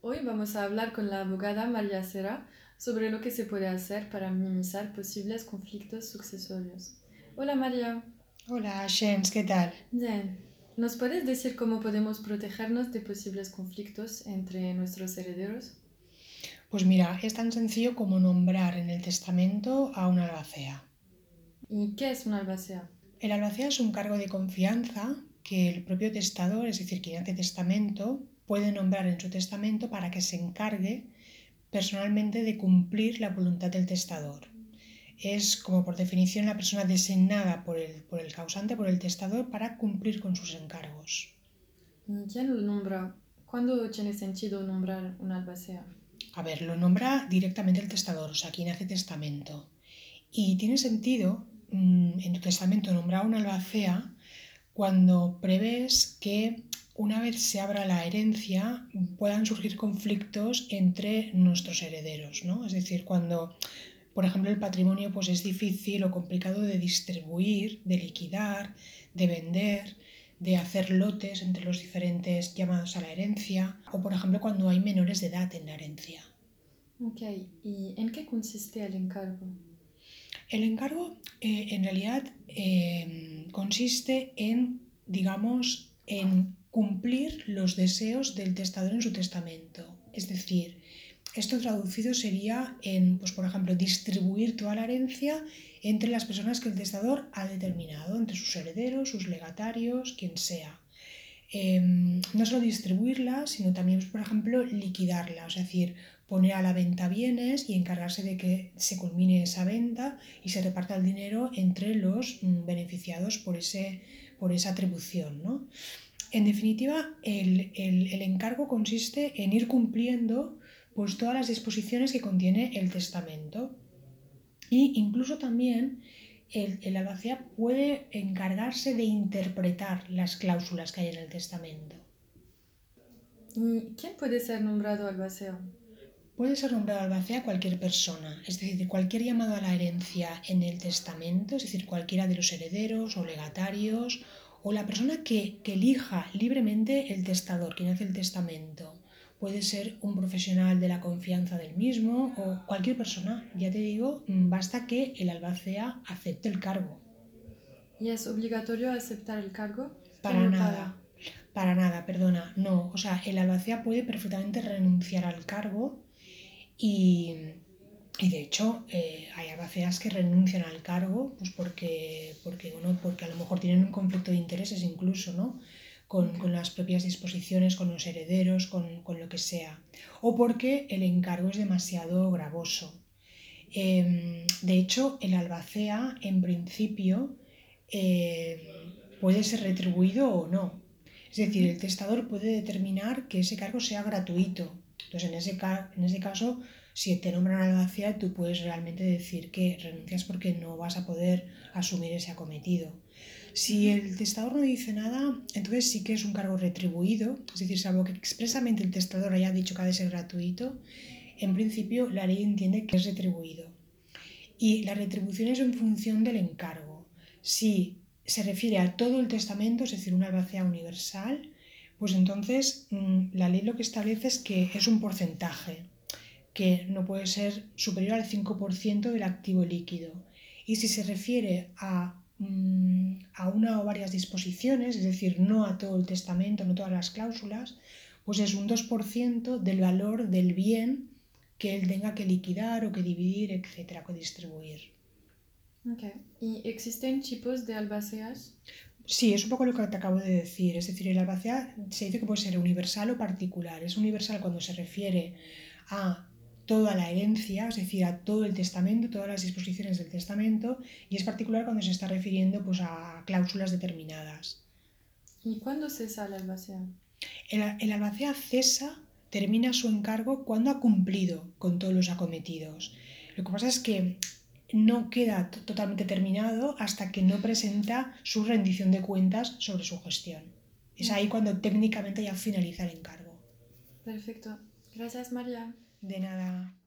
Hoy vamos a hablar con la abogada María Sera sobre lo que se puede hacer para minimizar posibles conflictos sucesorios. Hola María. Hola, Shens, ¿qué tal? Bien. ¿Nos puedes decir cómo podemos protegernos de posibles conflictos entre nuestros herederos? Pues mira, es tan sencillo como nombrar en el testamento a un albacea. ¿Y qué es un albacea? El albacea es un cargo de confianza que el propio testador, es decir, quien hace testamento, puede nombrar en su testamento para que se encargue personalmente de cumplir la voluntad del testador. Es como por definición la persona designada por el, por el causante, por el testador, para cumplir con sus encargos. ¿Quién lo nombra? ¿Cuándo tiene sentido nombrar un albacea? A ver, lo nombra directamente el testador, o sea, quien hace testamento. Y tiene sentido mm, en tu testamento nombrar un albacea cuando prevés que una vez se abra la herencia puedan surgir conflictos entre nuestros herederos, ¿no? Es decir, cuando, por ejemplo, el patrimonio pues, es difícil o complicado de distribuir, de liquidar, de vender, de hacer lotes entre los diferentes llamados a la herencia, o por ejemplo cuando hay menores de edad en la herencia. Ok, ¿y en qué consiste el encargo? El encargo eh, en realidad eh, consiste en, digamos, en cumplir los deseos del testador en su testamento. Es decir, esto traducido sería en, pues, por ejemplo, distribuir toda la herencia entre las personas que el testador ha determinado, entre sus herederos, sus legatarios, quien sea. Em, no solo distribuirla, sino también, por ejemplo, liquidarla, es decir, poner a la venta bienes y encargarse de que se culmine esa venta y se reparta el dinero entre los mm, beneficiados por, ese, por esa atribución. ¿no? En definitiva, el, encargo consiste en ir cumpliendo pues, todas las disposiciones que contiene el testamento. Y incluso también el, el albacea puede encargarse de interpretar las cláusulas que hay en el testamento. ¿Y quién puede ser nombrado albacea? Puede ser nombrado albacea cualquier persona, es decir, cualquier llamado a la herencia en el testamento, es decir, cualquiera de los herederos o legatarios o la persona que, elija libremente el testador, quien hace el testamento. Puede ser un profesional de la confianza del mismo o cualquier persona. Ya te digo, mm, basta que el albacea acepte el cargo. ¿Y es obligatorio aceptar el cargo? Para nada. Para nada, perdona. No, o sea, el albacea puede perfectamente renunciar al cargo y, y de hecho, eh, hay albaceas que renuncian al cargo pues porque, porque, porque a lo mejor tienen un conflicto de intereses incluso, ¿no? Con, con las propias disposiciones, con los herederos, con, con, lo que sea. O porque el encargo es demasiado gravoso. Em, de hecho, el albacea, en principio, em, puede ser retribuido o no. Es decir, el testador puede determinar que ese cargo sea gratuito. Entonces, en ese, en ese caso, si te nombran albacea, tú puedes realmente decir que renuncias porque no vas a poder asumir ese acometido. Si el testador no dice nada, entonces sí que es un cargo retribuido, es decir, salvo que expresamente el testador haya dicho que ha de ser gratuito, en principio la ley entiende que es retribuido. Y la retribución es en función del encargo. Si se refiere a todo el testamento, es decir, una albacea universal, pues entonces mm, la ley lo que establece es que es un porcentaje que no puede ser superior al 5% del activo líquido. Y si se refiere a, mm, a, una o varias disposiciones, es decir, no a todo el testamento, no todas las cláusulas, pues es un 2% del valor del bien que él tenga que liquidar o que dividir, etcétera, que distribuir. ¿Y existen tipos de albaceas? Sí, es un poco lo que te acabo de decir. Es decir, el albacea se dice que puede ser universal o particular. Es universal cuando se refiere a toda la herencia, es decir, a todo el testamento, todas las disposiciones del testamento, y es particular cuando se está refiriendo pues, a cláusulas determinadas. ¿Y cuándo cesa el albacea? El, el albacea cesa, termina su encargo cuando ha cumplido con todos los acometidos. Lo que pasa es que no queda totalmente terminado hasta que no presenta su rendición de cuentas sobre su gestión. Es ahí cuando técnicamente ya finaliza el encargo. Perfecto. Gracias, María. De nada.